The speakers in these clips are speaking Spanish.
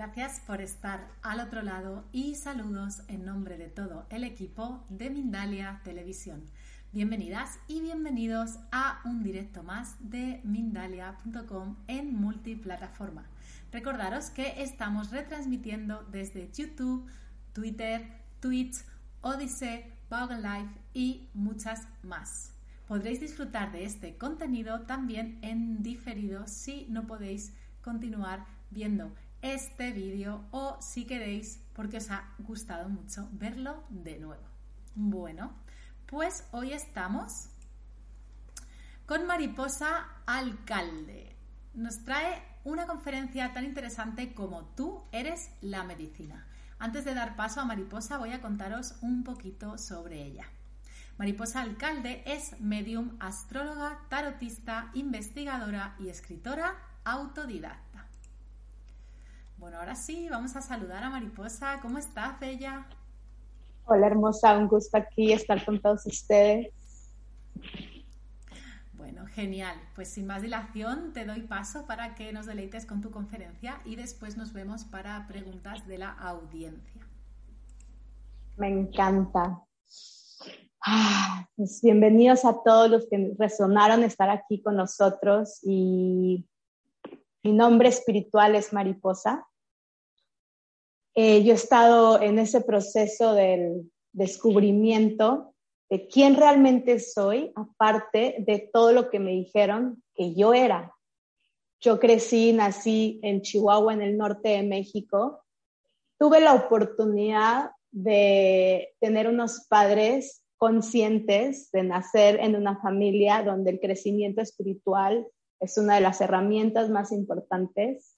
Gracias por estar al otro lado y saludos en nombre de todo el equipo de Mindalia Televisión. Bienvenidas y bienvenidos a un directo más de Mindalia.com en multiplataforma. Recordaros que estamos retransmitiendo desde YouTube, Twitter, Twitch, Odyssey, Vaughan Live y muchas más. Podréis disfrutar de este contenido también en diferido si no podéis continuar viendo este vídeo o si queréis, porque os ha gustado mucho, verlo de nuevo. Bueno, pues hoy estamos con Mariposa Alcalde. Nos trae una conferencia tan interesante como Tú eres la medicina. Antes de dar paso a Mariposa voy a contaros un poquito sobre ella. Mariposa Alcalde es medium, astróloga, tarotista, investigadora y escritora autodidacta. Bueno, ahora sí, vamos a saludar a Mariposa. ¿Cómo estás, Bella? Hola, hermosa. Un gusto aquí estar con todos ustedes. Bueno, genial. Pues sin más dilación, te doy paso para que nos deleites con tu conferencia y después nos vemos para preguntas de la audiencia. Me encanta. Ah, pues bienvenidos a todos los que resonaron estar aquí con nosotros y mi nombre espiritual es Mariposa. Eh, yo he estado en ese proceso del descubrimiento de quién realmente soy, aparte de todo lo que me dijeron que yo era. Yo crecí, nací en Chihuahua, en el norte de México. Tuve la oportunidad de tener unos padres conscientes, de nacer en una familia donde el crecimiento espiritual es una de las herramientas más importantes.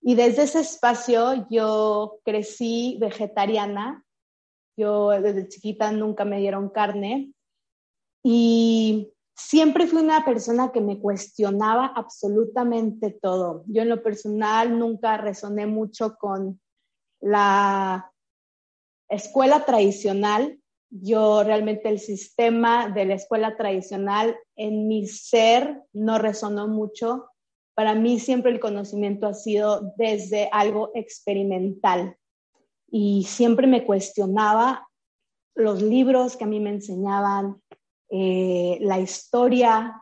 Y desde ese espacio yo crecí vegetariana. Yo desde chiquita nunca me dieron carne. Y siempre fui una persona que me cuestionaba absolutamente todo. Yo en lo personal nunca resoné mucho con la escuela tradicional. Yo realmente el sistema de la escuela tradicional en mi ser no resonó mucho para mí siempre el conocimiento ha sido desde algo experimental y siempre me cuestionaba los libros que a mí me enseñaban, eh, la historia,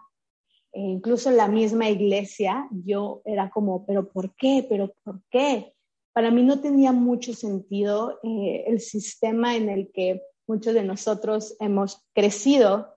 e incluso la misma iglesia, yo era como, pero ¿por qué? ¿Pero por qué? Para mí no tenía mucho sentido eh, el sistema en el que muchos de nosotros hemos crecido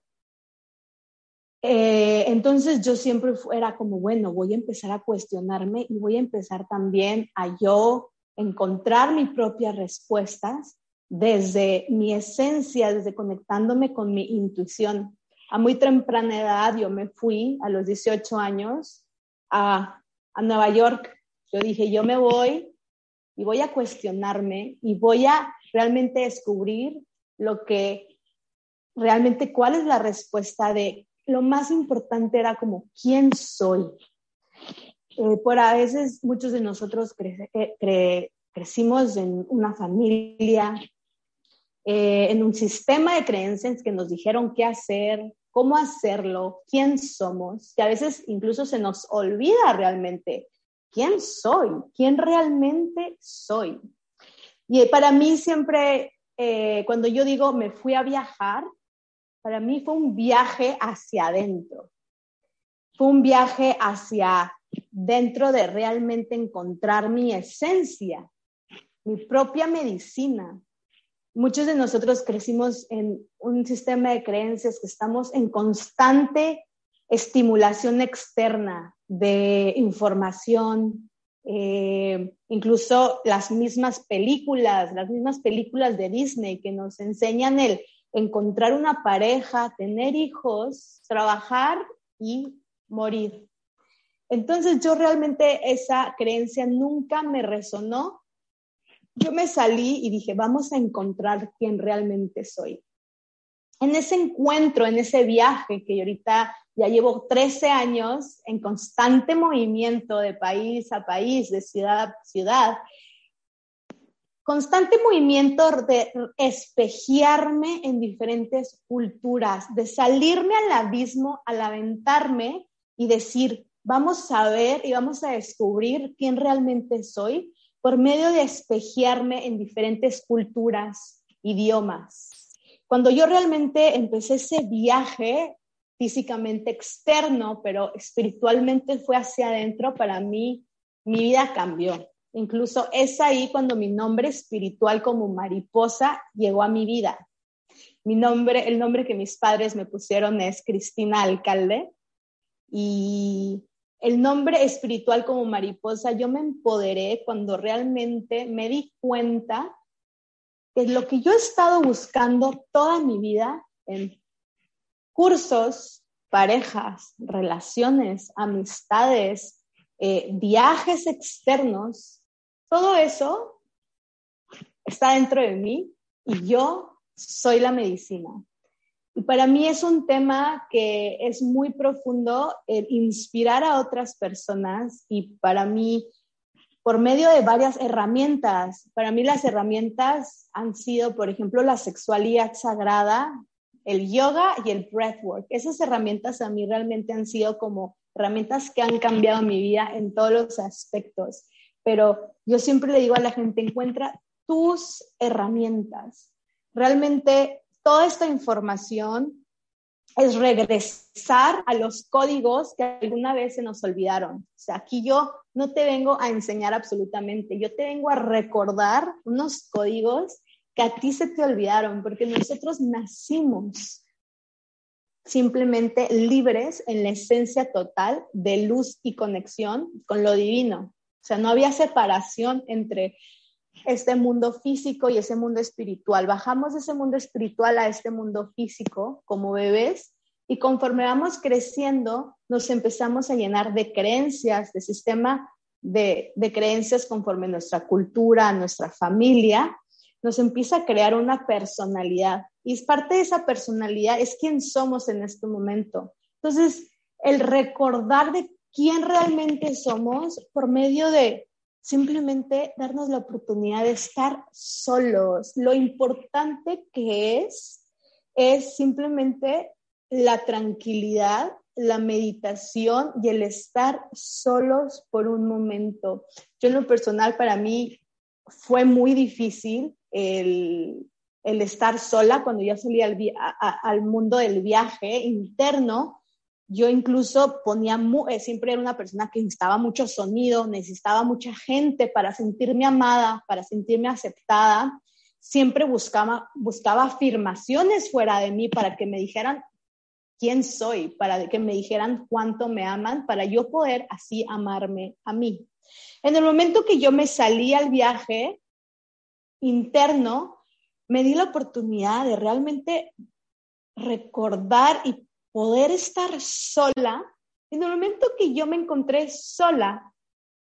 eh, entonces yo siempre era como, bueno, voy a empezar a cuestionarme y voy a empezar también a yo encontrar mis propias respuestas desde mi esencia, desde conectándome con mi intuición. A muy temprana edad yo me fui a los 18 años a, a Nueva York. Yo dije, yo me voy y voy a cuestionarme y voy a realmente descubrir lo que realmente cuál es la respuesta de lo más importante era como, ¿quién soy? Eh, por a veces muchos de nosotros crecimos en una familia, eh, en un sistema de creencias que nos dijeron qué hacer, cómo hacerlo, quién somos, que a veces incluso se nos olvida realmente quién soy, quién realmente soy. Y para mí siempre, eh, cuando yo digo me fui a viajar, para mí fue un viaje hacia adentro. Fue un viaje hacia dentro de realmente encontrar mi esencia, mi propia medicina. Muchos de nosotros crecimos en un sistema de creencias que estamos en constante estimulación externa de información, eh, incluso las mismas películas, las mismas películas de Disney que nos enseñan el encontrar una pareja, tener hijos, trabajar y morir. Entonces yo realmente esa creencia nunca me resonó. Yo me salí y dije, vamos a encontrar quién realmente soy. En ese encuentro, en ese viaje que ahorita ya llevo 13 años en constante movimiento de país a país, de ciudad a ciudad, constante movimiento de espejearme en diferentes culturas, de salirme al abismo, al aventarme y decir, vamos a ver y vamos a descubrir quién realmente soy por medio de espejearme en diferentes culturas, idiomas. Cuando yo realmente empecé ese viaje físicamente externo, pero espiritualmente fue hacia adentro, para mí mi vida cambió. Incluso es ahí cuando mi nombre espiritual como mariposa llegó a mi vida. Mi nombre, el nombre que mis padres me pusieron es Cristina Alcalde y el nombre espiritual como mariposa, yo me empoderé cuando realmente me di cuenta que lo que yo he estado buscando toda mi vida en cursos, parejas, relaciones, amistades, eh, viajes externos, todo eso está dentro de mí y yo soy la medicina. Y para mí es un tema que es muy profundo, el inspirar a otras personas y para mí, por medio de varias herramientas, para mí las herramientas han sido, por ejemplo, la sexualidad sagrada, el yoga y el breathwork. Esas herramientas a mí realmente han sido como herramientas que han cambiado mi vida en todos los aspectos. Pero yo siempre le digo a la gente, encuentra tus herramientas. Realmente toda esta información es regresar a los códigos que alguna vez se nos olvidaron. O sea, aquí yo no te vengo a enseñar absolutamente, yo te vengo a recordar unos códigos que a ti se te olvidaron, porque nosotros nacimos simplemente libres en la esencia total de luz y conexión con lo divino. O sea, no había separación entre este mundo físico y ese mundo espiritual. Bajamos de ese mundo espiritual a este mundo físico como bebés y conforme vamos creciendo nos empezamos a llenar de creencias, de sistema de, de creencias conforme nuestra cultura, nuestra familia, nos empieza a crear una personalidad y es parte de esa personalidad es quién somos en este momento. Entonces, el recordar de quién realmente somos por medio de simplemente darnos la oportunidad de estar solos. Lo importante que es es simplemente la tranquilidad, la meditación y el estar solos por un momento. Yo en lo personal para mí fue muy difícil el, estar sola cuando ya salí al, al mundo del viaje interno yo incluso ponía, eh, siempre era una persona que necesitaba mucho sonido, necesitaba mucha gente para sentirme amada, para sentirme aceptada. Siempre buscaba, buscaba afirmaciones fuera de mí para que me dijeran quién soy, para que me dijeran cuánto me aman, para yo poder así amarme a mí. En el momento que yo me salí al viaje interno, me di la oportunidad de realmente recordar y poder estar sola, en el momento que yo me encontré sola,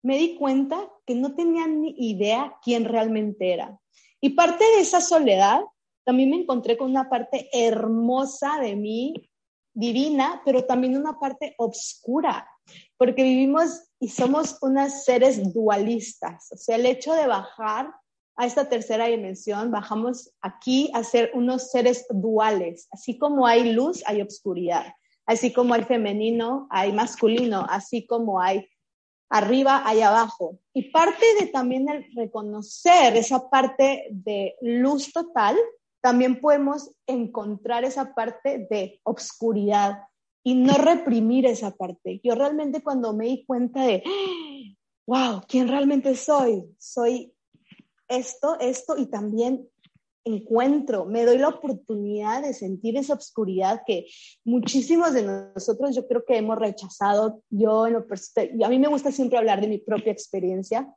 me di cuenta que no tenía ni idea quién realmente era. Y parte de esa soledad, también me encontré con una parte hermosa de mí, divina, pero también una parte oscura, porque vivimos y somos unas seres dualistas. O sea, el hecho de bajar a esta tercera dimensión, bajamos aquí a ser unos seres duales. Así como hay luz, hay obscuridad. Así como hay femenino, hay masculino. Así como hay arriba, hay abajo. Y parte de también el reconocer esa parte de luz total, también podemos encontrar esa parte de obscuridad y no reprimir esa parte. Yo realmente cuando me di cuenta de, wow, ¿quién realmente soy? Soy esto, esto y también encuentro, me doy la oportunidad de sentir esa oscuridad que muchísimos de nosotros yo creo que hemos rechazado. Yo, en lo a mí me gusta siempre hablar de mi propia experiencia.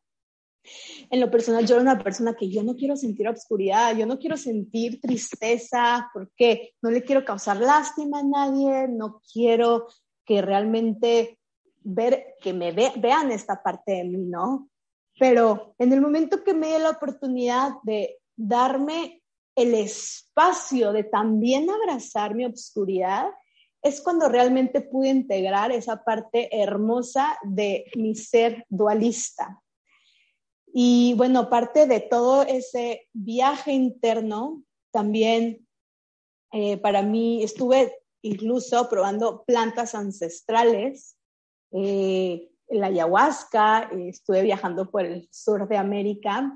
En lo personal, yo era una persona que yo no quiero sentir oscuridad, yo no quiero sentir tristeza, porque no le quiero causar lástima a nadie, no quiero que realmente ver, que me vean esta parte de mí, ¿no? Pero en el momento que me dio la oportunidad de darme el espacio de también abrazar mi obscuridad, es cuando realmente pude integrar esa parte hermosa de mi ser dualista. Y bueno, parte de todo ese viaje interno, también eh, para mí estuve incluso probando plantas ancestrales. Eh, la ayahuasca, eh, estuve viajando por el sur de América,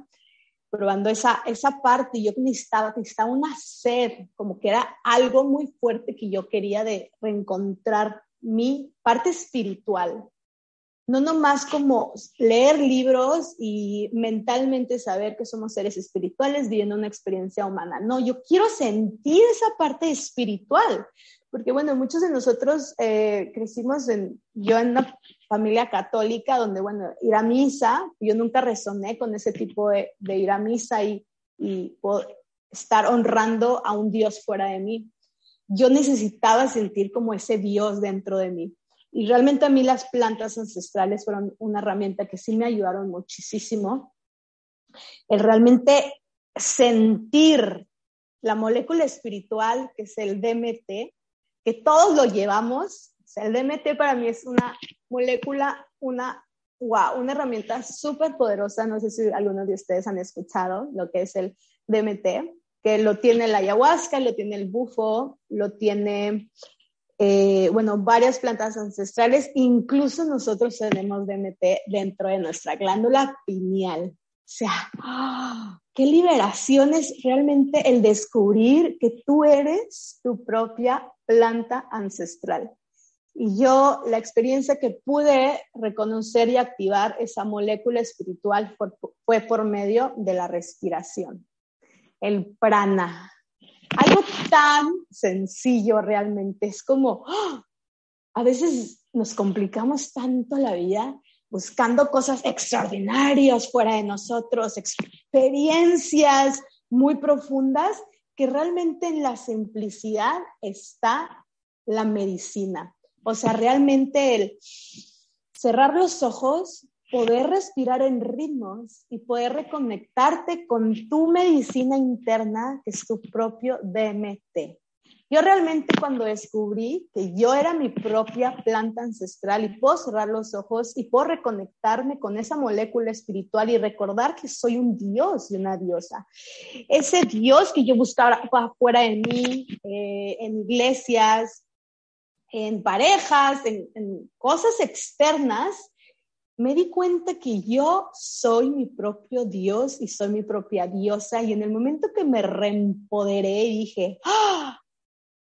probando esa, esa parte, y yo necesitaba, necesitaba una sed, como que era algo muy fuerte que yo quería de reencontrar mi parte espiritual. No nomás como leer libros y mentalmente saber que somos seres espirituales viviendo una experiencia humana. No, yo quiero sentir esa parte espiritual, porque bueno, muchos de nosotros eh, crecimos en, yo en una familia católica donde, bueno, ir a misa, yo nunca resoné con ese tipo de, ir a misa y, y estar honrando a un Dios fuera de mí. Yo necesitaba sentir como ese Dios dentro de mí. Y realmente a mí las plantas ancestrales fueron una herramienta que sí me ayudaron muchísimo. El realmente sentir la molécula espiritual, que es el DMT, que todos lo llevamos. O sea, el DMT para mí es una molécula, una, wow, una herramienta súper poderosa. No sé si algunos de ustedes han escuchado lo que es el DMT, que lo tiene la ayahuasca, lo tiene el bufo, lo tiene, eh, bueno, varias plantas ancestrales. Incluso nosotros tenemos DMT dentro de nuestra glándula pineal. O sea, ¡ah! Qué liberación es realmente el descubrir que tú eres tu propia planta ancestral. Y yo, la experiencia que pude reconocer y activar esa molécula espiritual fue, por medio de la respiración, el prana. Algo tan sencillo realmente, es como, ¡ah! a veces nos complicamos tanto la vida buscando cosas extraordinarias fuera de nosotros, experiencias muy profundas, que realmente en la simplicidad está la medicina. O sea, realmente el cerrar los ojos, poder respirar en ritmos y poder reconectarte con tu medicina interna, que es tu propio DMT. Yo realmente cuando descubrí que yo era mi propia planta ancestral y puedo cerrar los ojos y puedo reconectarme con esa molécula espiritual y recordar que soy un dios y una diosa. Ese dios que yo buscaba fuera de mí, eh, en iglesias, en parejas, en, cosas externas, me di cuenta que yo soy mi propio Dios y soy mi propia diosa. Y en el momento que me reempoderé dije, ¡ah!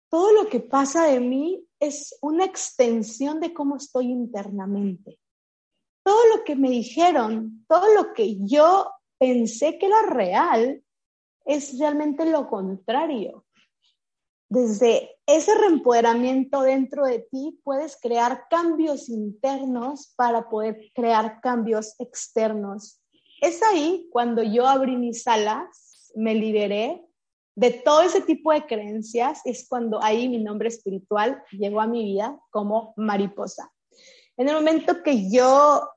Todo lo que pasa de mí es una extensión de cómo estoy internamente. Todo lo que me dijeron, todo lo que yo pensé que era real, es realmente lo contrario. Desde ese reempoderamiento dentro de ti puedes crear cambios internos para poder crear cambios externos. Es ahí cuando yo abrí mis alas, me liberé de todo ese tipo de creencias es cuando ahí mi nombre espiritual llegó a mi vida como mariposa. En el momento que yo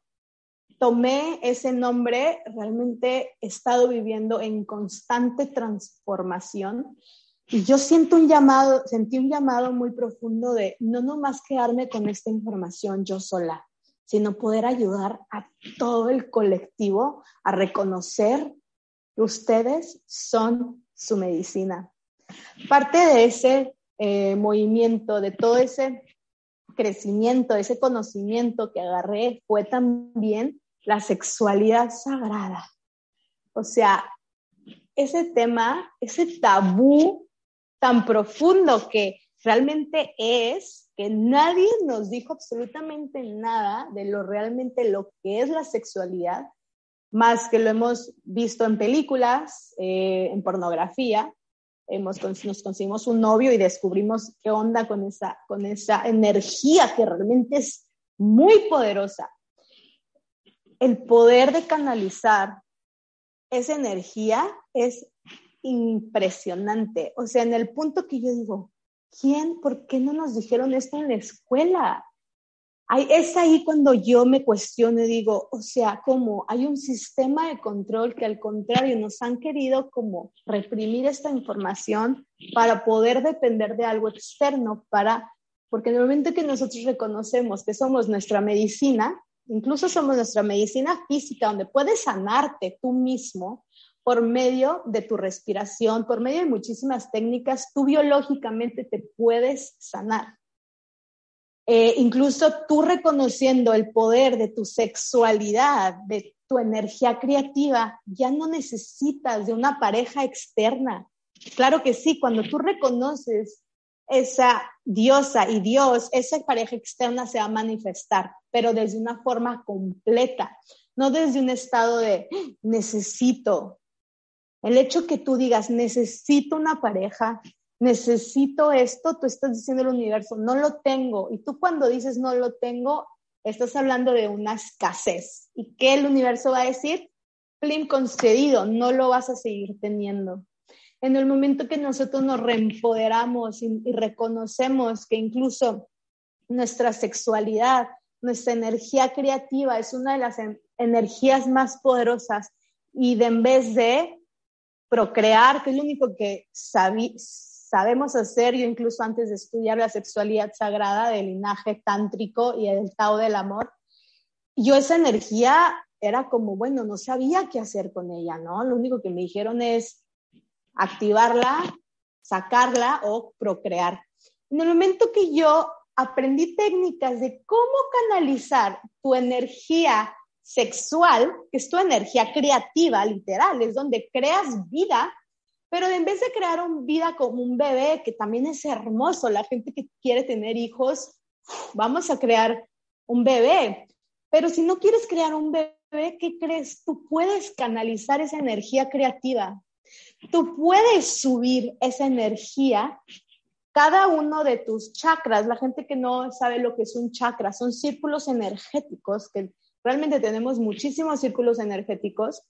tomé ese nombre, realmente he estado viviendo en constante transformación y yo siento un llamado, sentí un llamado muy profundo de no nomás quedarme con esta información yo sola, sino poder ayudar a todo el colectivo a reconocer que ustedes son su medicina. Parte de ese eh, movimiento, de todo ese crecimiento, ese conocimiento que agarré fue también la sexualidad sagrada. O sea, ese tema, ese tabú tan profundo que realmente es, que nadie nos dijo absolutamente nada de lo realmente lo que es la sexualidad, más que lo hemos visto en películas, eh, en pornografía, hemos, nos conseguimos un novio y descubrimos qué onda con esa, con esa energía que realmente es muy poderosa. El poder de canalizar esa energía es impresionante. O sea, en el punto que yo digo, ¿quién, por qué no nos dijeron esto en la escuela? Es ahí cuando yo me cuestiono y digo, o sea, como hay un sistema de control que al contrario nos han querido como reprimir esta información para poder depender de algo externo, para, porque en el momento que nosotros reconocemos que somos nuestra medicina, incluso somos nuestra medicina física, donde puedes sanarte tú mismo por medio de tu respiración, por medio de muchísimas técnicas, tú biológicamente te puedes sanar. Eh, incluso tú reconociendo el poder de tu sexualidad, de tu energía creativa, ya no necesitas de una pareja externa. Claro que sí, cuando tú reconoces esa diosa y Dios, esa pareja externa se va a manifestar, pero desde una forma completa, no desde un estado de necesito. El hecho que tú digas necesito una pareja, necesito esto, tú estás diciendo al universo, no lo tengo. Y tú cuando dices no lo tengo, estás hablando de una escasez. ¿Y qué el universo va a decir? Plim concedido, no lo vas a seguir teniendo. En el momento que nosotros nos reempoderamos y, reconocemos que incluso nuestra sexualidad, nuestra energía creativa es una de las energías más poderosas y de en vez de procrear, que es lo único que sabéis sabemos hacer, yo incluso antes de estudiar la sexualidad sagrada del linaje tántrico y el Tao del amor, yo esa energía era como, bueno, no sabía qué hacer con ella, ¿no? Lo único que me dijeron es activarla, sacarla o procrear. En el momento que yo aprendí técnicas de cómo canalizar tu energía sexual, que es tu energía creativa, literal, es donde creas vida, pero en vez de crear una vida como un bebé, que también es hermoso, la gente que quiere tener hijos, vamos a crear un bebé. Pero si no quieres crear un bebé, ¿qué crees? Tú puedes canalizar esa energía creativa. Tú puedes subir esa energía. Cada uno de tus chakras, la gente que no sabe lo que es un chakra, son círculos energéticos, que realmente tenemos muchísimos círculos energéticos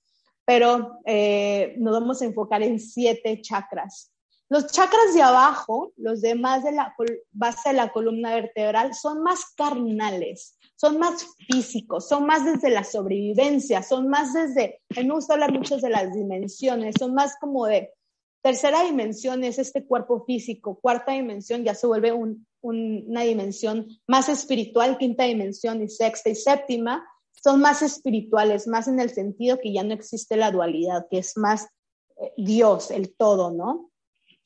pero eh, nos vamos a enfocar en siete chakras. Los chakras de abajo, los demás de la base de la columna vertebral, son más carnales, son más físicos, son más desde la sobrevivencia, son más desde, a mí me gusta hablar mucho de las dimensiones, son más como de tercera dimensión es este cuerpo físico, cuarta dimensión ya se vuelve una dimensión más espiritual, quinta dimensión y sexta y séptima son más espirituales, más en el sentido que ya no existe la dualidad, que es más eh, Dios, el todo, ¿no?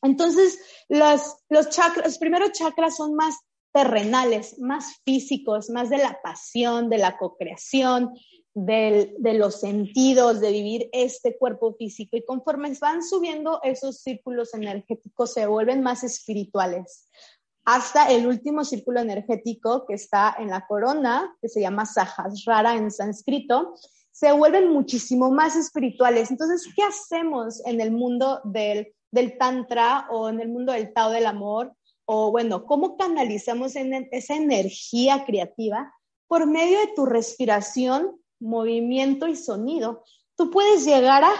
Entonces, los, los chakras, los primeros chakras son más terrenales, más físicos, más de la pasión, de la cocreación, de los sentidos, de vivir este cuerpo físico. Y conforme van subiendo esos círculos energéticos, se vuelven más espirituales hasta el último círculo energético que está en la corona, que se llama Sahasrara en sánscrito, se vuelven muchísimo más espirituales. Entonces, ¿qué hacemos en el mundo del, del Tantra o en el mundo del Tao del Amor? O bueno, ¿cómo canalizamos en esa energía creativa? Por medio de tu respiración, movimiento y sonido. Tú puedes llegar a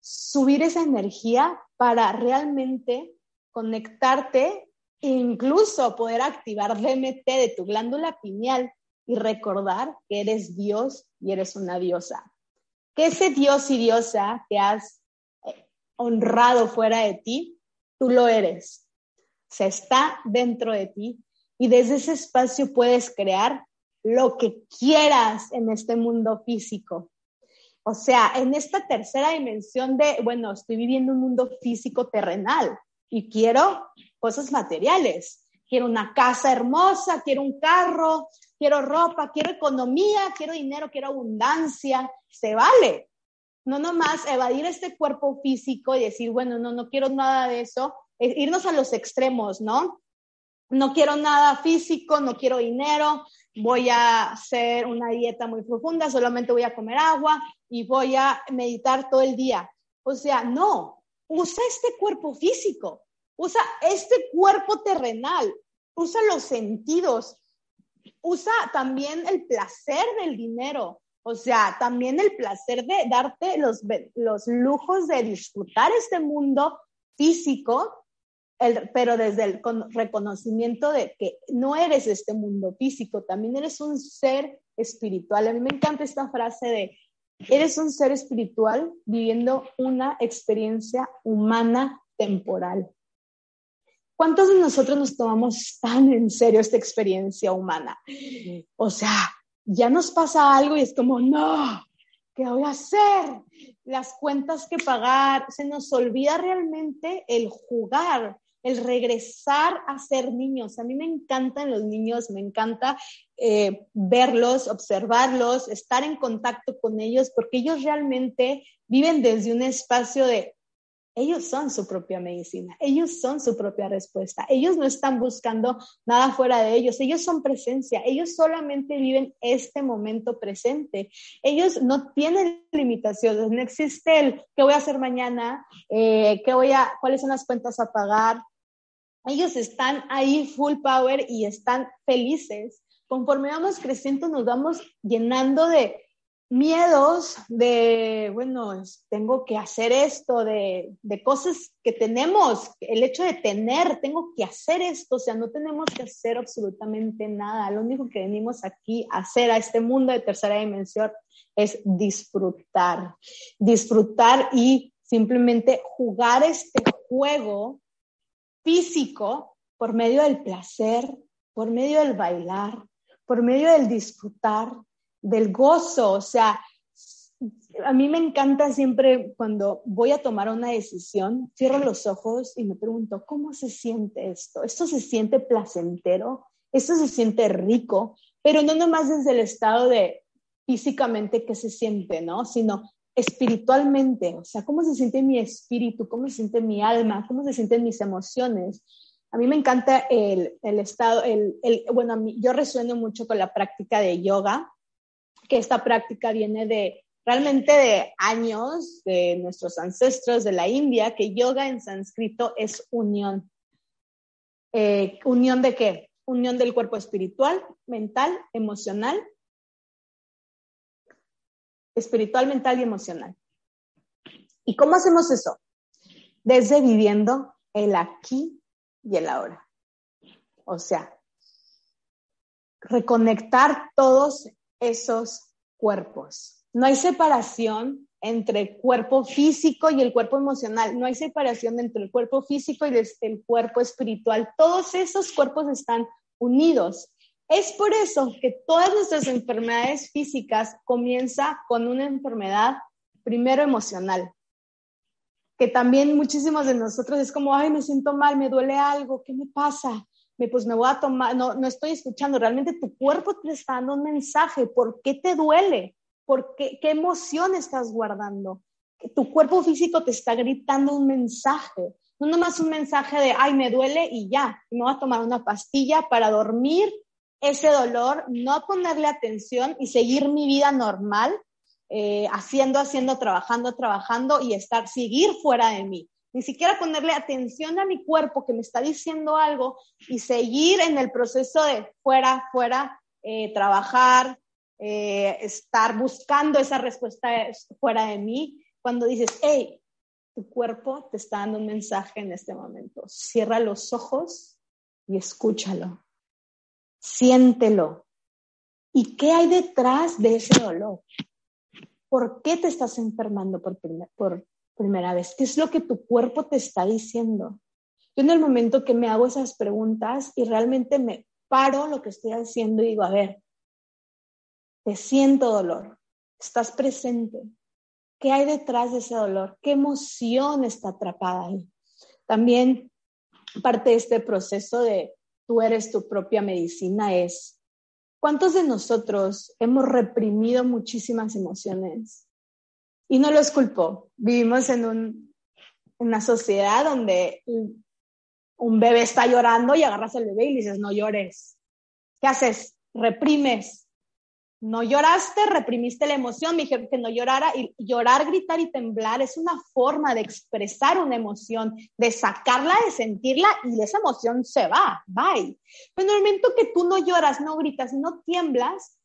subir esa energía para realmente conectarte incluso poder activar DMT de tu glándula pineal y recordar que eres Dios y eres una diosa. Que ese Dios y diosa que has eh, honrado fuera de ti, tú lo eres. Se está dentro de ti y desde ese espacio puedes crear lo que quieras en este mundo físico. O sea, en esta tercera dimensión de, bueno, estoy viviendo un mundo físico terrenal y quiero cosas materiales. Quiero una casa hermosa, quiero un carro, quiero ropa, quiero economía, quiero dinero, quiero abundancia. Se vale. No nomás evadir este cuerpo físico y decir, bueno, no, no quiero nada de eso. irnos a los extremos, ¿no? No quiero nada físico, no quiero dinero, voy a hacer una dieta muy profunda, solamente voy a comer agua y voy a meditar todo el día. O sea, no, usa este cuerpo físico, usa este cuerpo terrenal, usa los sentidos, usa también el placer del dinero, o sea, también el placer de darte los, los lujos de disfrutar este mundo físico pero desde el reconocimiento de que no eres este mundo físico, también eres un ser espiritual. A mí me encanta esta frase de, eres un ser espiritual viviendo una experiencia humana temporal. ¿Cuántos de nosotros nos tomamos tan en serio esta experiencia humana? O sea, ya nos pasa algo y es como, no, ¿qué voy a hacer? Las cuentas que pagar, se nos olvida realmente el jugar, el regresar a ser niños. A mí me encantan los niños, me encanta eh, verlos, observarlos, estar en contacto con ellos, porque ellos realmente viven desde un espacio de, ellos son su propia medicina, ellos son su propia respuesta, ellos no están buscando nada fuera de ellos, ellos son presencia, ellos solamente viven este momento presente, ellos no tienen limitaciones, no existe el qué voy a hacer mañana, eh, qué voy a, cuáles son las cuentas a pagar, ellos están ahí full power y están felices. Conforme vamos creciendo, nos vamos llenando de miedos, de, bueno, tengo que hacer esto, de, de, cosas que tenemos, el hecho de tener, tengo que hacer esto, o sea, no tenemos que hacer absolutamente nada. Lo único que venimos aquí a hacer a este mundo de tercera dimensión es disfrutar, disfrutar y simplemente jugar este juego físico por medio del placer, por medio del bailar, por medio del disfrutar, del gozo. O sea, a mí me encanta siempre cuando voy a tomar una decisión, cierro los ojos y me pregunto, ¿cómo se siente esto? ¿Esto se siente placentero? ¿Esto se siente rico? Pero no nomás desde el estado de físicamente que se siente, ¿no? Sino espiritualmente, o sea, cómo se siente mi espíritu, cómo se siente mi alma, cómo se sienten mis emociones. A mí me encanta el, estado, el, bueno, yo resueno mucho con la práctica de yoga, que esta práctica viene de realmente de años de nuestros ancestros de la India, que yoga en sánscrito es unión. Eh, ¿Unión de qué? Unión del cuerpo espiritual, mental, emocional espiritual, mental y emocional. ¿Y cómo hacemos eso? Desde viviendo el aquí y el ahora. O sea, reconectar todos esos cuerpos. No hay separación entre el cuerpo físico y el cuerpo emocional. No hay separación entre el cuerpo físico y el cuerpo espiritual. Todos esos cuerpos están unidos. Es por eso que todas nuestras enfermedades físicas comienzan con una enfermedad primero emocional, que también muchísimos de nosotros es como, ay, me siento mal, me duele algo, ¿qué me pasa? Me, pues me voy a tomar, no, no estoy escuchando, realmente tu cuerpo te está dando un mensaje, ¿por qué te duele? ¿Por qué, qué emoción estás guardando? Tu cuerpo físico te está gritando un mensaje, no nomás un mensaje de, ay, me duele y ya, me voy a tomar una pastilla para dormir ese dolor, no ponerle atención y seguir mi vida normal, eh, haciendo, haciendo, trabajando, trabajando y estar, seguir fuera de mí. Ni siquiera ponerle atención a mi cuerpo que me está diciendo algo y seguir en el proceso de fuera, fuera, eh, trabajar, eh, estar buscando esa respuesta fuera de mí. Cuando dices, hey, tu cuerpo te está dando un mensaje en este momento. Cierra los ojos y escúchalo siéntelo. ¿Y qué hay detrás de ese dolor? ¿Por qué te estás enfermando por, por primera vez? ¿Qué es lo que tu cuerpo te está diciendo? Yo en el momento que me hago esas preguntas y realmente me paro lo que estoy haciendo y digo, a ver, te siento dolor, estás presente. ¿Qué hay detrás de ese dolor? ¿Qué emoción está atrapada ahí? También parte de este proceso de tú eres tu propia medicina es, ¿cuántos de nosotros hemos reprimido muchísimas emociones? Y no los culpo. Vivimos en un, una sociedad donde un bebé está llorando y agarras al bebé y le dices, no llores. ¿Qué haces? Reprimes. No lloraste, reprimiste la emoción, me dijeron que no llorara. Y llorar, gritar y temblar es una forma de expresar una emoción, de sacarla, de sentirla y esa emoción se va, bye. Pero en el momento que tú no lloras, no gritas no tiemblas,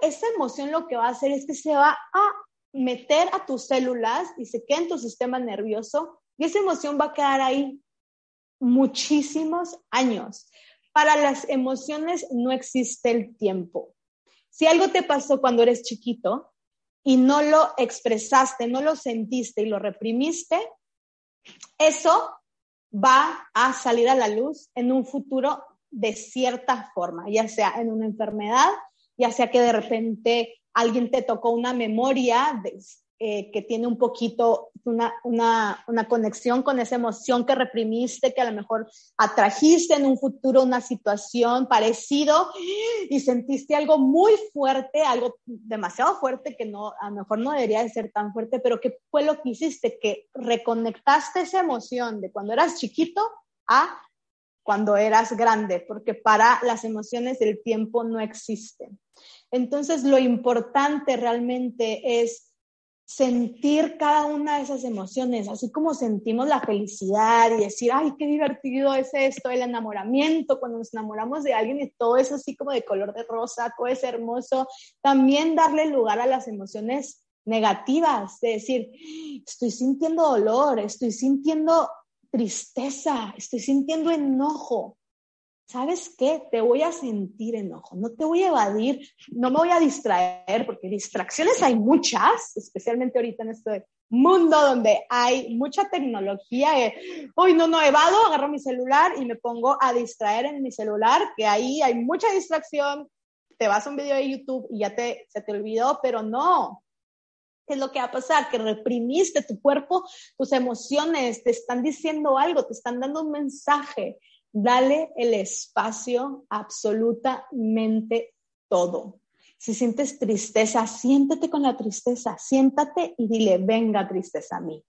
esa emoción lo que va a hacer es que se va a meter a tus células y se queda en tu sistema nervioso y esa emoción va a quedar ahí muchísimos años. Para las emociones no existe el tiempo. Si algo te pasó cuando eres chiquito y no lo expresaste, no lo sentiste y lo reprimiste, eso va a salir a la luz en un futuro de cierta forma, ya sea en una enfermedad, ya sea que de repente alguien te tocó una memoria de, eh, que tiene un poquito una, una, una, conexión con esa emoción que reprimiste, que a lo mejor atrajiste en un futuro una situación parecido y sentiste algo muy fuerte, algo demasiado fuerte que no, a lo mejor no debería de ser tan fuerte, pero que fue lo que hiciste, que reconectaste esa emoción de cuando eras chiquito a cuando eras grande, porque para las emociones el tiempo no existe. Entonces, lo importante realmente es sentir cada una de esas emociones, así como sentimos la felicidad y decir, ay, qué divertido es esto, el enamoramiento, cuando nos enamoramos de alguien y todo eso así como de color de rosa, todo es hermoso, también darle lugar a las emociones negativas, de decir, estoy sintiendo dolor, estoy sintiendo tristeza, estoy sintiendo enojo, ¿sabes qué? Te voy a sentir enojo, no te voy a evadir, no me voy a distraer, porque distracciones hay muchas, especialmente ahorita en este mundo donde hay mucha tecnología. Hoy no, no, evado, agarro mi celular y me pongo a distraer en mi celular, que ahí hay mucha distracción, te vas a un video de YouTube y ya te, se te olvidó, pero no. ¿Qué es lo que va a pasar? Que reprimiste tu cuerpo, tus emociones, te están diciendo algo, te están dando un mensaje Dale el espacio absolutamente todo. Si sientes tristeza, siéntate con la tristeza, siéntate y dile, venga tristeza a mí.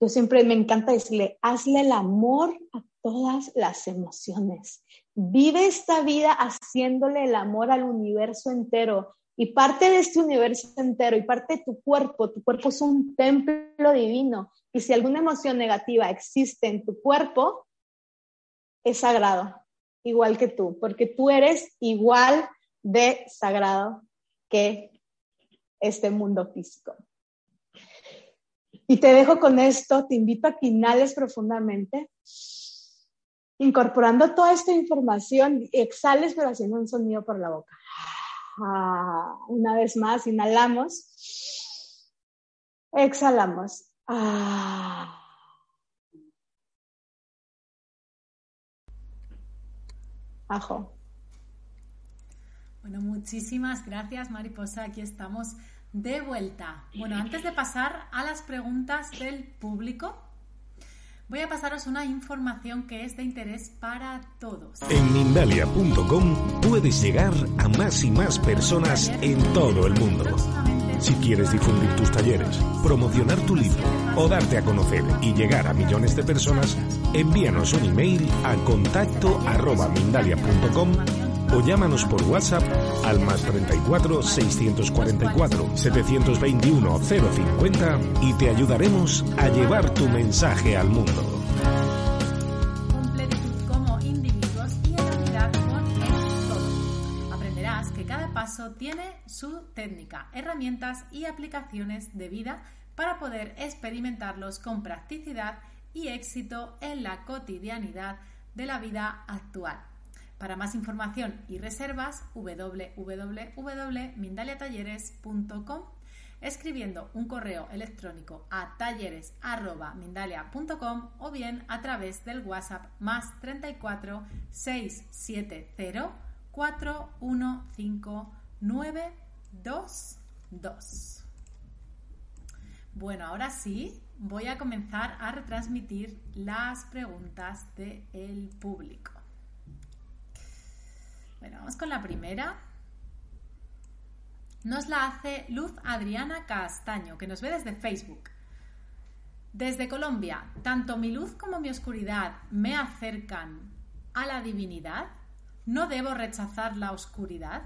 Yo siempre me encanta decirle, hazle el amor a todas las emociones. Vive esta vida haciéndole el amor al universo entero. Y parte de este universo entero y parte de tu cuerpo, tu cuerpo es un templo divino. Y si alguna emoción negativa existe en tu cuerpo, es sagrado, igual que tú, porque tú eres igual de sagrado que este mundo físico. Y te dejo con esto, te invito a que inhales profundamente, incorporando toda esta información, exhales pero haciendo un sonido por la boca. Ah, una vez más, inhalamos, exhalamos. Ah. Ajo. Bueno, muchísimas gracias, Mariposa. Aquí estamos de vuelta. Bueno, antes de pasar a las preguntas del público, voy a pasaros una información que es de interés para todos. En Mindalia.com puedes llegar a más y más personas en todo el mundo. Si quieres difundir tus talleres, promocionar tu libro o darte a conocer y llegar a millones de personas, envíanos un email a contacto arroba mindalia.com o llámanos por WhatsApp al más 34 644 721 050 y te ayudaremos a llevar tu mensaje al mundo. tiene su técnica, herramientas y aplicaciones de vida para poder experimentarlos con practicidad y éxito en la cotidianidad de la vida actual. Para más información y reservas, www.mindaliatalleres.com escribiendo un correo electrónico a talleres.mindalia.com o bien a través del WhatsApp más 34 670 415 9 2, 2. Bueno, ahora sí, voy a comenzar a retransmitir las preguntas del público. Bueno, vamos con la primera. Nos la hace Luz Adriana Castaño, que nos ve desde Facebook. Desde Colombia, tanto mi luz como mi oscuridad me acercan a la divinidad. ¿No debo rechazar la oscuridad?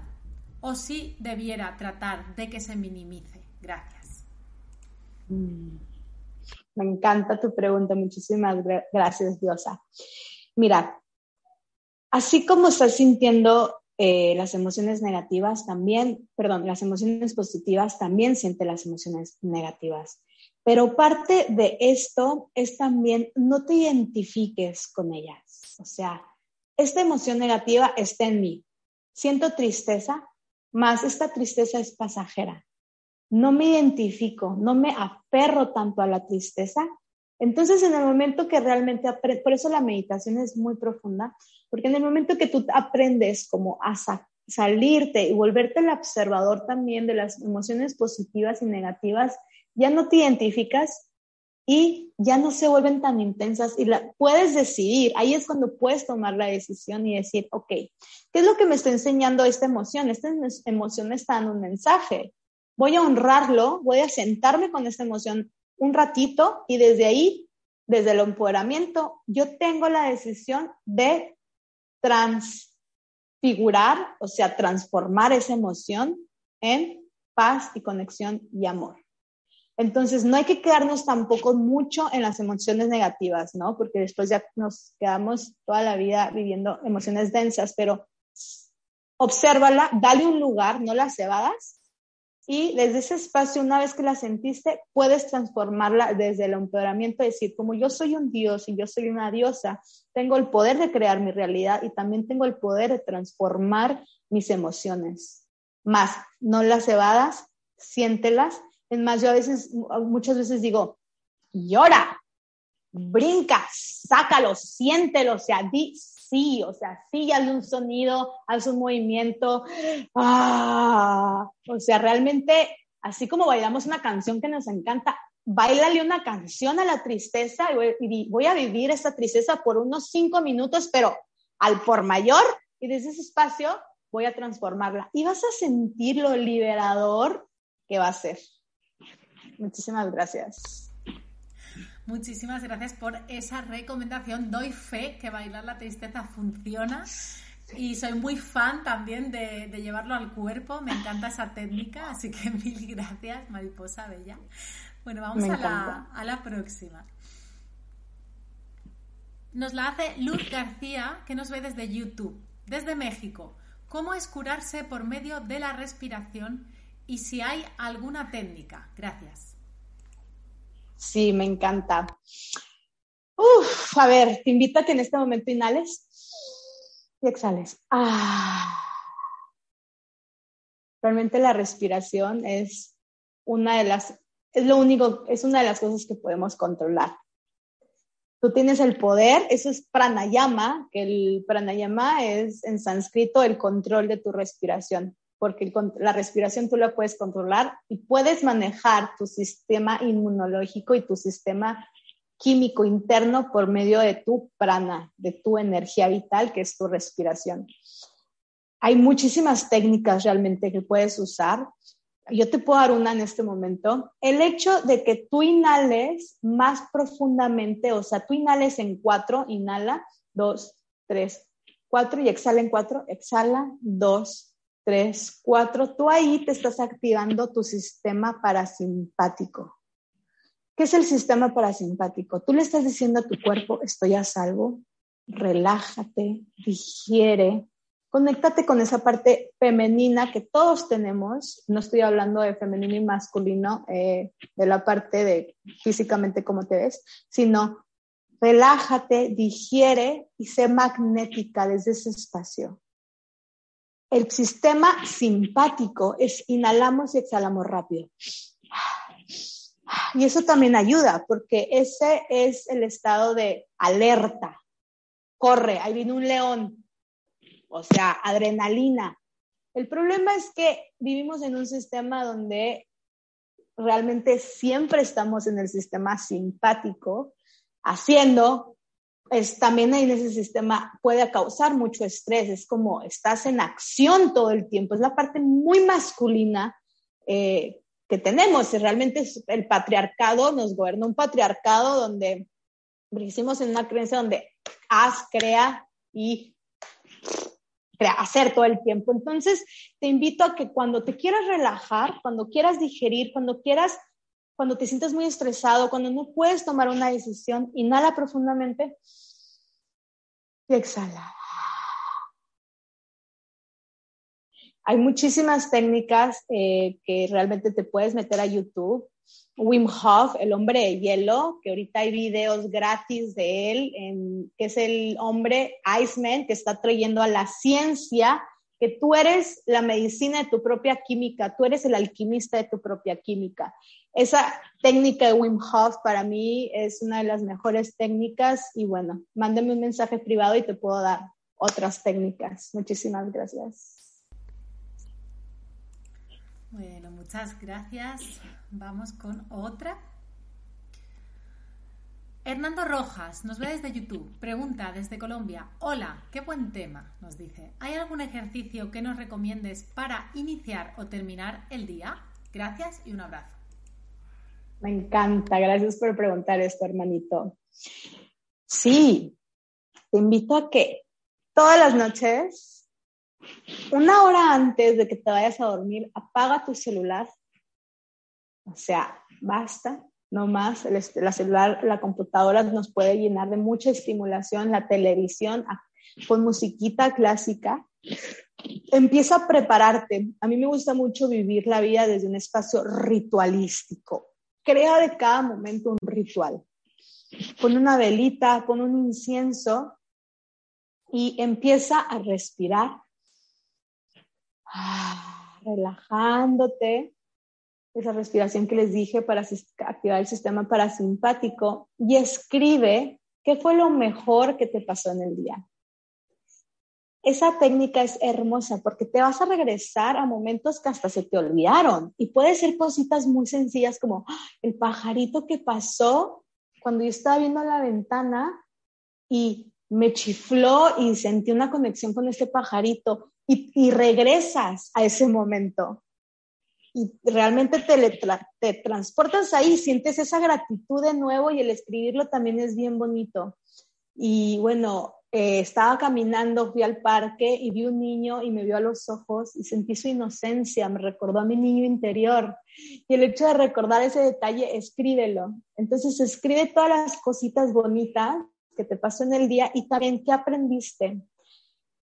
¿O sí debiera tratar de que se minimice? Gracias. Mm. Me encanta tu pregunta. Muchísimas gracias, Diosa. Mira, así como estás sintiendo eh, las emociones negativas, también, perdón, las emociones positivas, también siente las emociones negativas. Pero parte de esto es también no te identifiques con ellas. O sea, esta emoción negativa está en mí. Siento tristeza, más esta tristeza es pasajera. No me identifico, no me aferro tanto a la tristeza. Entonces, en el momento que realmente, por eso la meditación es muy profunda, porque en el momento que tú aprendes como a salirte y volverte el observador también de las emociones positivas y negativas, ya no te identificas y ya no se vuelven tan intensas y puedes decidir, ahí es cuando puedes tomar la decisión y decir, ok, ¿qué es lo que me está enseñando esta emoción? Esta emoción está dando un mensaje. Voy a honrarlo, voy a sentarme con esta emoción un ratito y desde ahí, desde el empoderamiento, yo tengo la decisión de transfigurar, o sea, transformar esa emoción en paz y conexión y amor. Entonces, no hay que quedarnos tampoco mucho en las emociones negativas, ¿no? Porque después ya nos quedamos toda la vida viviendo emociones densas, pero obsérvala, dale un lugar, no las cebadas, y desde ese espacio, una vez que la sentiste, puedes transformarla desde el empoderamiento, decir, como yo soy un dios y yo soy una diosa, tengo el poder de crear mi realidad y también tengo el poder de transformar mis emociones. Más, no las cebadas, siéntelas es más, yo a veces, muchas veces digo, llora, brinca, sácalo, siéntelo, o sea, di sí, o sea, sí, hazle un sonido, haz un movimiento. Ah, o sea, realmente, así como bailamos una canción que nos encanta, bailale una canción a la tristeza y voy a vivir esta tristeza por unos cinco minutos, pero al por mayor, y desde ese espacio voy a transformarla. Y vas a sentir lo liberador que va a ser. Muchísimas gracias. Muchísimas gracias por esa recomendación. Doy fe que bailar la tristeza funciona y soy muy fan también de, llevarlo al cuerpo. Me encanta esa técnica, así que mil gracias, mariposa bella. Bueno, vamos a la, a la próxima. Nos la hace Luz García, que nos ve desde YouTube, desde México. ¿Cómo es curarse por medio de la respiración y si hay alguna técnica. Gracias. Sí, me encanta. Uf, a ver, te invito a que en este momento inhales y exhales. Ah. Realmente la respiración es una de las, es lo único, es una de las cosas que podemos controlar. Tú tienes el poder, eso es pranayama, que el pranayama es en sánscrito el control de tu respiración porque la respiración tú la puedes controlar y puedes manejar tu sistema inmunológico y tu sistema químico interno por medio de tu prana, de tu energía vital, que es tu respiración. Hay muchísimas técnicas realmente que puedes usar. Yo te puedo dar una en este momento. El hecho de que tú inhales más profundamente, o sea, tú inhales en cuatro, inhala, dos, tres, cuatro y exhala en cuatro, exhala, dos, tres, cuatro, tú ahí te estás activando tu sistema parasimpático. ¿Qué es el sistema parasimpático? Tú le estás diciendo a tu cuerpo, estoy a salvo, relájate, digiere, conéctate con esa parte femenina que todos tenemos. No estoy hablando de femenino y masculino, eh, de la parte de físicamente cómo te ves, sino relájate, digiere y sé magnética desde ese espacio. El sistema simpático es inhalamos y exhalamos rápido. Y eso también ayuda porque ese es el estado de alerta. Corre, ahí viene un león. O sea, adrenalina. El problema es que vivimos en un sistema donde realmente siempre estamos en el sistema simpático, haciendo, es, también en ese sistema puede causar mucho estrés, es como estás en acción todo el tiempo, es la parte muy masculina eh, que tenemos, realmente el patriarcado, nos gobierna un patriarcado donde vivimos en una creencia donde haz, crea y hacer todo el tiempo. Entonces, te invito a que cuando te quieras relajar, cuando quieras digerir, cuando quieras, cuando te sientes muy estresado, cuando no puedes tomar una decisión, inhala profundamente y exhala. Hay muchísimas técnicas eh, que realmente te puedes meter a YouTube Wim Hof, el hombre de hielo, que ahorita hay videos gratis de él, que es el hombre Iceman, que está trayendo a la ciencia que tú eres la medicina de tu propia química, tú eres el alquimista de tu propia química. Esa técnica de Wim Hof para mí es una de las mejores técnicas y bueno, mándame un mensaje privado y te puedo dar otras técnicas. Muchísimas gracias. Bueno, muchas gracias. Vamos con otra. Hernando Rojas nos ve desde YouTube. Pregunta desde Colombia. Hola, qué buen tema, nos dice. ¿Hay algún ejercicio que nos recomiendes para iniciar o terminar el día? Gracias y un abrazo. Me encanta, gracias por preguntar esto, hermanito. Sí, te invito a que todas las noches una hora antes de que te vayas a dormir, apaga tu celular. O sea, basta, no más. La celular, la computadora nos puede llenar de mucha estimulación, la televisión ah, con musiquita clásica. Empieza a prepararte. A mí me gusta mucho vivir la vida desde un espacio ritualístico. Crea de cada momento un ritual. Pon una velita, pon un incienso y empieza a respirar Ah, relajándote, esa respiración que les dije para activar el sistema parasimpático y escribe qué fue lo mejor que te pasó en el día. Esa técnica es hermosa porque te vas a regresar a momentos que hasta se te olvidaron y puede ser cositas muy sencillas como ¡ah! el pajarito que pasó cuando yo estaba viendo la ventana y me chifló y sentí una conexión con este pajarito y, regresas a ese momento. Y realmente te, te transportas ahí, sientes esa gratitud de nuevo y el escribirlo también es bien bonito. Y bueno, eh, estaba caminando, fui al parque y vi un niño y me vio a los ojos y sentí su inocencia, me recordó a mi niño interior. Y el hecho de recordar ese detalle, escríbelo. Entonces escribe todas las cositas bonitas que te pasó en el día y también qué aprendiste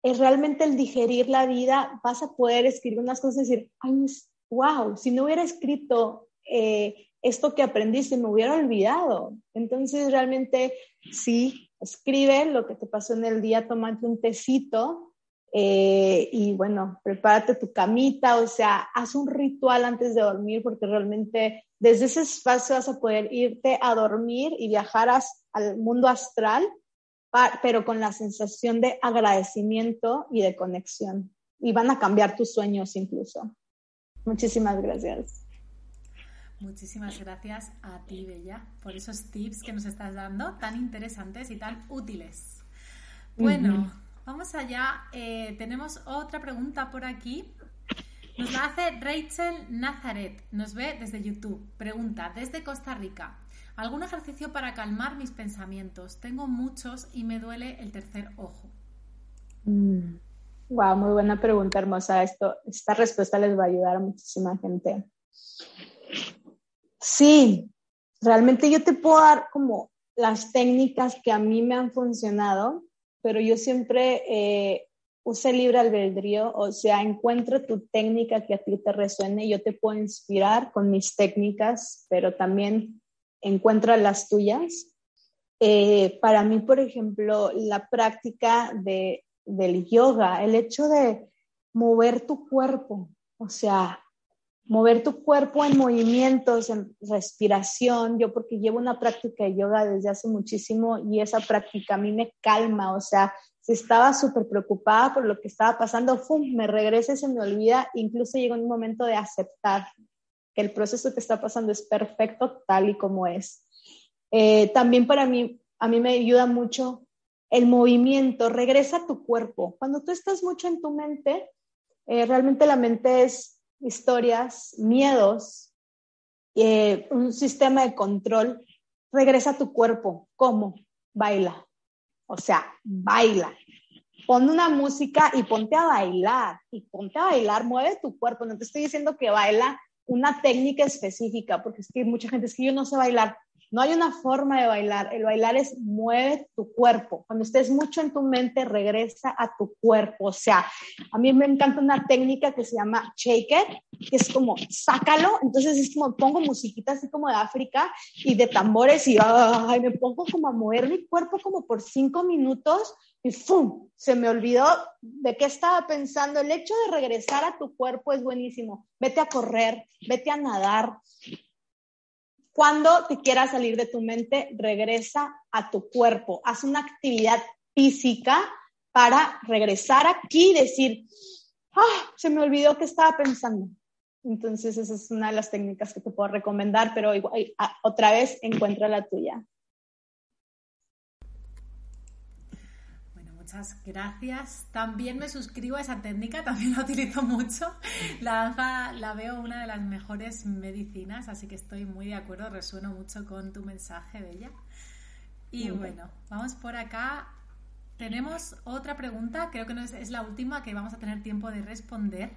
es realmente el digerir la vida, vas a poder escribir unas cosas y decir, ay, wow, si no hubiera escrito eh, esto que aprendí, se me hubiera olvidado. Entonces, realmente, sí, escribe lo que te pasó en el día, tomate un tecito eh, y bueno, prepárate tu camita, o sea, haz un ritual antes de dormir porque realmente desde ese espacio vas a poder irte a dormir y viajar al mundo astral pero con la sensación de agradecimiento y de conexión. Y van a cambiar tus sueños incluso. Muchísimas gracias. Muchísimas gracias a ti, Bella, por esos tips que nos estás dando tan interesantes y tan útiles. Bueno, vamos allá. Eh, tenemos otra pregunta por aquí. Nos la hace Rachel Nazaret. Nos ve desde YouTube. Pregunta, desde Costa Rica. ¿Algún ejercicio para calmar mis pensamientos? Tengo muchos y me duele el tercer ojo. Wow, mm. muy buena pregunta, hermosa. Esto, esta respuesta les va a ayudar a muchísima gente. Sí, realmente yo te puedo dar como las técnicas que a mí me han funcionado, pero yo siempre eh, use libre albedrío, o sea, encuentra tu técnica que a ti te resuene. Yo te puedo inspirar con mis técnicas, pero también encuentra las tuyas. Eh, para mí, por ejemplo, la práctica de, del yoga, el hecho de mover tu cuerpo, o sea, mover tu cuerpo en movimientos, en respiración. Yo porque llevo una práctica de yoga desde hace muchísimo y esa práctica a mí me calma, o sea, si estaba súper preocupada por lo que estaba pasando, ¡fum! me regresa y se me olvida, incluso llegó un momento de aceptar que el proceso que está pasando es perfecto tal y como es. Eh, también para mí, a mí me ayuda mucho el movimiento, regresa a tu cuerpo. Cuando tú estás mucho en tu mente, eh, realmente la mente es historias, miedos, eh, un sistema de control. Regresa a tu cuerpo. ¿Cómo? Baila. O sea, baila. Pon una música y ponte a bailar. Y ponte a bailar, mueve tu cuerpo. No te estoy diciendo que baila una técnica específica, porque es que mucha gente es que yo no sé bailar. No hay una forma de bailar. El bailar es mueve tu cuerpo. Cuando estés mucho en tu mente, regresa a tu cuerpo. O sea, a mí me encanta una técnica que se llama shake it, que es como sácalo. Entonces es como pongo musiquita así como de África y de tambores y me pongo como a mover mi cuerpo como por cinco minutos y ¡fum! Se me olvidó de qué estaba pensando. El hecho de regresar a tu cuerpo es buenísimo. Vete a correr, vete a nadar, cuando te quieras salir de tu mente, regresa a tu cuerpo. Haz una actividad física para regresar aquí y decir, ah, se me olvidó que estaba pensando. Entonces, esa es una de las técnicas que te puedo recomendar, pero ah, otra vez encuentra la tuya. Muchas gracias. También me suscribo a esa técnica, también la utilizo mucho. La danza la veo una de las mejores medicinas, así que estoy muy de acuerdo, resueno mucho con tu mensaje, Bella. Y bueno, vamos por acá. Tenemos otra pregunta, creo que no es, es la última que vamos a tener tiempo de responder.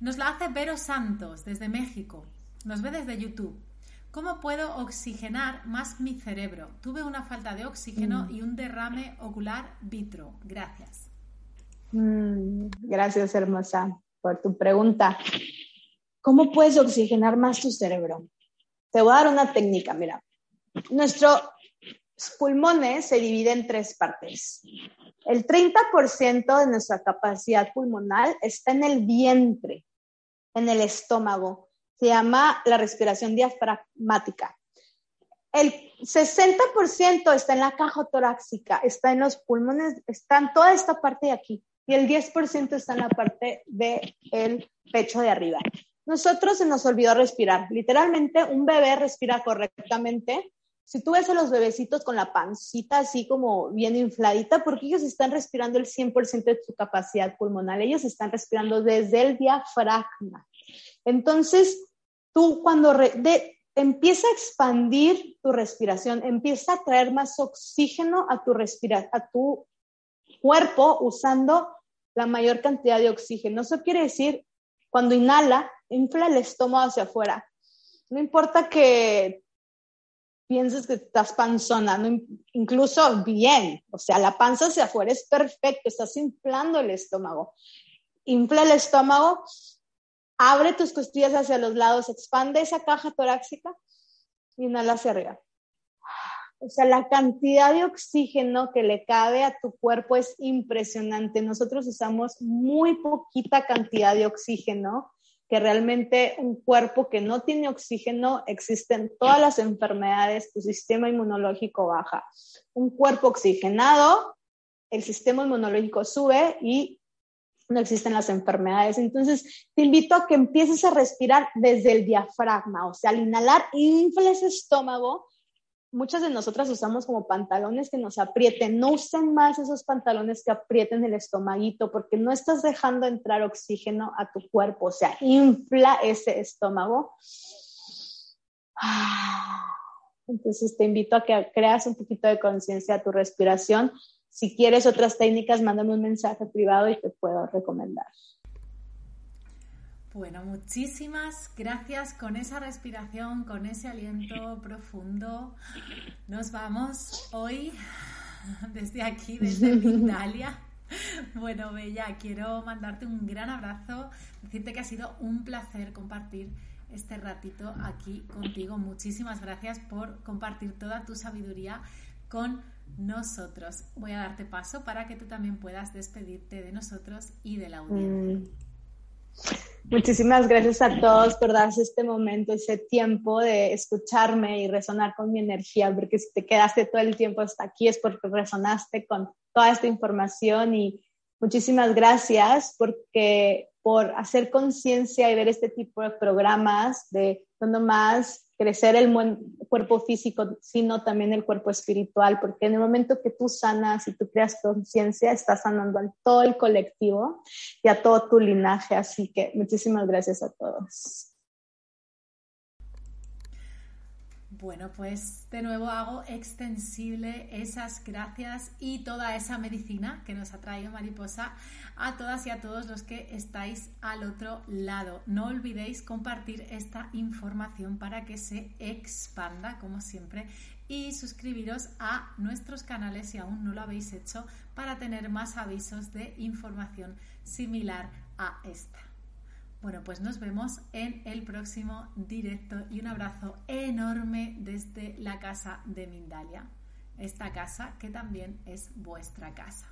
Nos la hace Vero Santos desde México. Nos ve desde YouTube. ¿Cómo puedo oxigenar más mi cerebro? Tuve una falta de oxígeno mm. y un derrame ocular vitro. Gracias. Mm, gracias, hermosa, por tu pregunta. ¿Cómo puedes oxigenar más tu cerebro? Te voy a dar una técnica, mira. Nuestros pulmones se dividen en tres partes. El 30% de nuestra capacidad pulmonar está en el vientre, en el estómago se llama la respiración diafragmática. El 60% está en la caja torácica, está en los pulmones, está en toda esta parte de aquí y el 10% está en la parte del pecho de arriba. Nosotros se nos olvidó respirar. Literalmente, un bebé respira correctamente. Si tú ves a los bebecitos con la pancita así como bien infladita, porque ellos están respirando el 100% de su capacidad pulmonar, ellos están respirando desde el diafragma. Entonces, tú cuando empieza a expandir tu respiración, empieza a traer más oxígeno a tu, a tu cuerpo usando la mayor cantidad de oxígeno. Eso quiere decir, cuando inhala, infla el estómago hacia afuera. No importa que pienses que estás panzona, incluso bien, o sea, la panza hacia afuera es perfecto, estás inflando el estómago. Infla el estómago Abre tus costillas hacia los lados, expande esa caja torácica inhala hacia arriba. O sea, la cantidad de oxígeno que le cabe a tu cuerpo es impresionante. Nosotros usamos muy poquita cantidad de oxígeno, que realmente un cuerpo que no tiene oxígeno, existen todas las enfermedades, tu sistema inmunológico baja. Un cuerpo oxigenado, el sistema inmunológico sube y no existen las enfermedades. Entonces, te invito a que empieces a respirar desde el diafragma, o sea, al inhalar, infla ese estómago. Muchas de nosotras usamos como pantalones que nos aprieten. No usen más esos pantalones que aprieten el estomaguito porque no estás dejando entrar oxígeno a tu cuerpo. O sea, infla ese estómago. Entonces te invito a que creas un poquito de conciencia a tu respiración si quieres otras técnicas, mándame un mensaje privado y te puedo recomendar. Bueno, muchísimas gracias con esa respiración, con ese aliento profundo. Nos vamos hoy desde aquí, desde Italia. Bueno, Bella, quiero mandarte un gran abrazo, decirte que ha sido un placer compartir este ratito aquí contigo. Muchísimas gracias por compartir toda tu sabiduría con nosotros. Voy a darte paso para que tú también puedas despedirte de nosotros y de la audiencia. Mm. Muchísimas gracias a todos por darse este momento, ese tiempo de escucharme y resonar con mi energía, porque si te quedaste todo el tiempo hasta aquí es porque resonaste con toda esta información y muchísimas gracias porque por hacer conciencia y ver este tipo de programas de no nomás crecer el cuerpo físico, sino también el cuerpo espiritual, porque en el momento que tú sanas y tú creas conciencia, estás sanando a todo el colectivo y a todo tu linaje. Así que muchísimas gracias a todos. Bueno, pues de nuevo hago extensible esas gracias y toda esa medicina que nos ha traído Mariposa a todas y a todos los que estáis al otro lado. No olvidéis compartir esta información para que se expanda, como siempre, y suscribiros a nuestros canales si aún no lo habéis hecho para tener más avisos de información similar a esta. Bueno, pues nos vemos en el próximo directo y un abrazo enorme desde la casa de Mindalia, esta casa que también es vuestra casa.